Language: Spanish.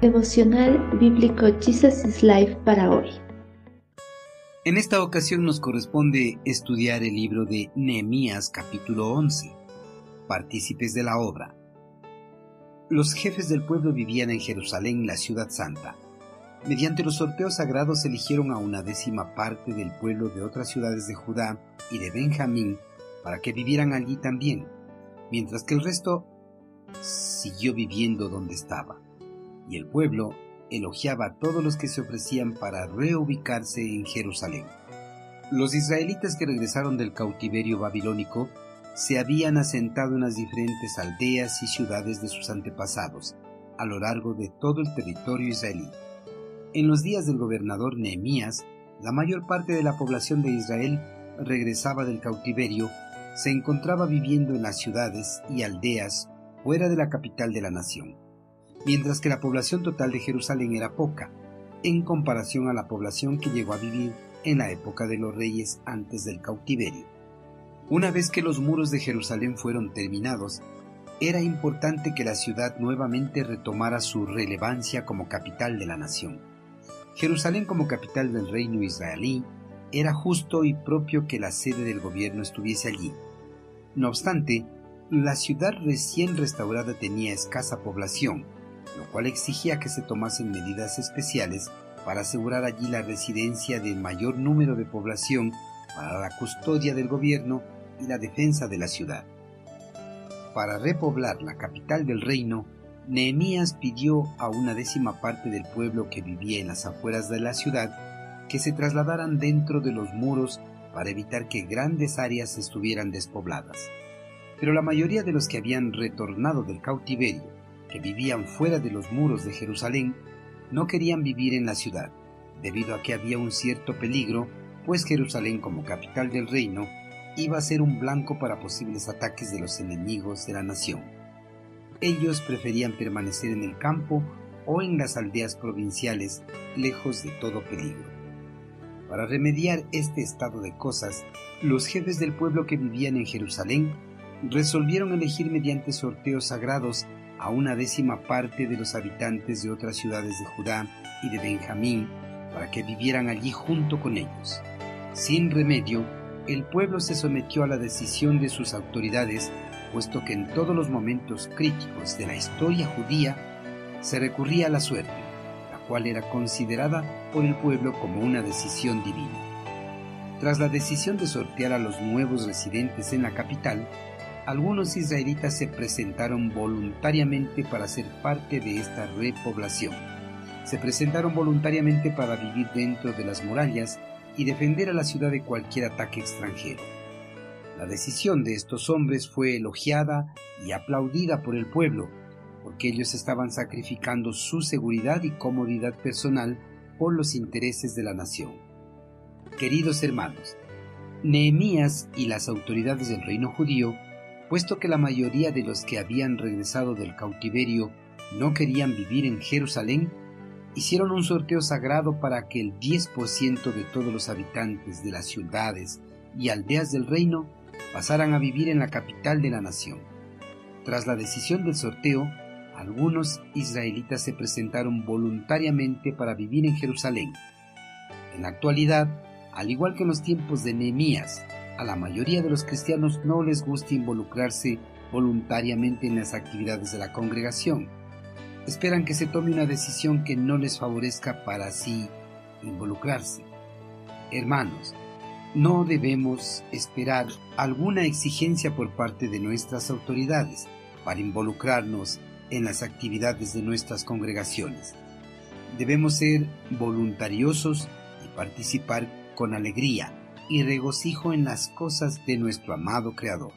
Devocional Bíblico Jesus is Life para hoy. En esta ocasión nos corresponde estudiar el libro de Nehemías capítulo 11, partícipes de la obra. Los jefes del pueblo vivían en Jerusalén, la ciudad santa. Mediante los sorteos sagrados eligieron a una décima parte del pueblo de otras ciudades de Judá y de Benjamín para que vivieran allí también, mientras que el resto siguió viviendo donde estaba y el pueblo elogiaba a todos los que se ofrecían para reubicarse en Jerusalén. Los israelitas que regresaron del cautiverio babilónico se habían asentado en las diferentes aldeas y ciudades de sus antepasados a lo largo de todo el territorio israelí. En los días del gobernador Nehemías, la mayor parte de la población de Israel regresaba del cautiverio, se encontraba viviendo en las ciudades y aldeas fuera de la capital de la nación mientras que la población total de Jerusalén era poca, en comparación a la población que llegó a vivir en la época de los reyes antes del cautiverio. Una vez que los muros de Jerusalén fueron terminados, era importante que la ciudad nuevamente retomara su relevancia como capital de la nación. Jerusalén como capital del reino israelí era justo y propio que la sede del gobierno estuviese allí. No obstante, la ciudad recién restaurada tenía escasa población, lo cual exigía que se tomasen medidas especiales para asegurar allí la residencia del mayor número de población para la custodia del gobierno y la defensa de la ciudad. Para repoblar la capital del reino, Nehemías pidió a una décima parte del pueblo que vivía en las afueras de la ciudad que se trasladaran dentro de los muros para evitar que grandes áreas estuvieran despobladas. Pero la mayoría de los que habían retornado del cautiverio que vivían fuera de los muros de Jerusalén no querían vivir en la ciudad, debido a que había un cierto peligro, pues Jerusalén como capital del reino iba a ser un blanco para posibles ataques de los enemigos de la nación. Ellos preferían permanecer en el campo o en las aldeas provinciales, lejos de todo peligro. Para remediar este estado de cosas, los jefes del pueblo que vivían en Jerusalén resolvieron elegir mediante sorteos sagrados a una décima parte de los habitantes de otras ciudades de Judá y de Benjamín para que vivieran allí junto con ellos. Sin remedio, el pueblo se sometió a la decisión de sus autoridades, puesto que en todos los momentos críticos de la historia judía se recurría a la suerte, cual era considerada por el pueblo como una decisión divina. Tras la decisión de sortear a los nuevos residentes en la capital, algunos israelitas se presentaron voluntariamente para ser parte de esta repoblación. Se presentaron voluntariamente para vivir dentro de las murallas y defender a la ciudad de cualquier ataque extranjero. La decisión de estos hombres fue elogiada y aplaudida por el pueblo, porque ellos estaban sacrificando su seguridad y comodidad personal por los intereses de la nación. Queridos hermanos, Nehemías y las autoridades del reino judío puesto que la mayoría de los que habían regresado del cautiverio no querían vivir en Jerusalén, hicieron un sorteo sagrado para que el 10% de todos los habitantes de las ciudades y aldeas del reino pasaran a vivir en la capital de la nación. Tras la decisión del sorteo, algunos israelitas se presentaron voluntariamente para vivir en Jerusalén. En la actualidad, al igual que en los tiempos de Nehemías, a la mayoría de los cristianos no les gusta involucrarse voluntariamente en las actividades de la congregación. Esperan que se tome una decisión que no les favorezca para así involucrarse. Hermanos, no debemos esperar alguna exigencia por parte de nuestras autoridades para involucrarnos en las actividades de nuestras congregaciones. Debemos ser voluntariosos y participar con alegría y regocijo en las cosas de nuestro amado Creador.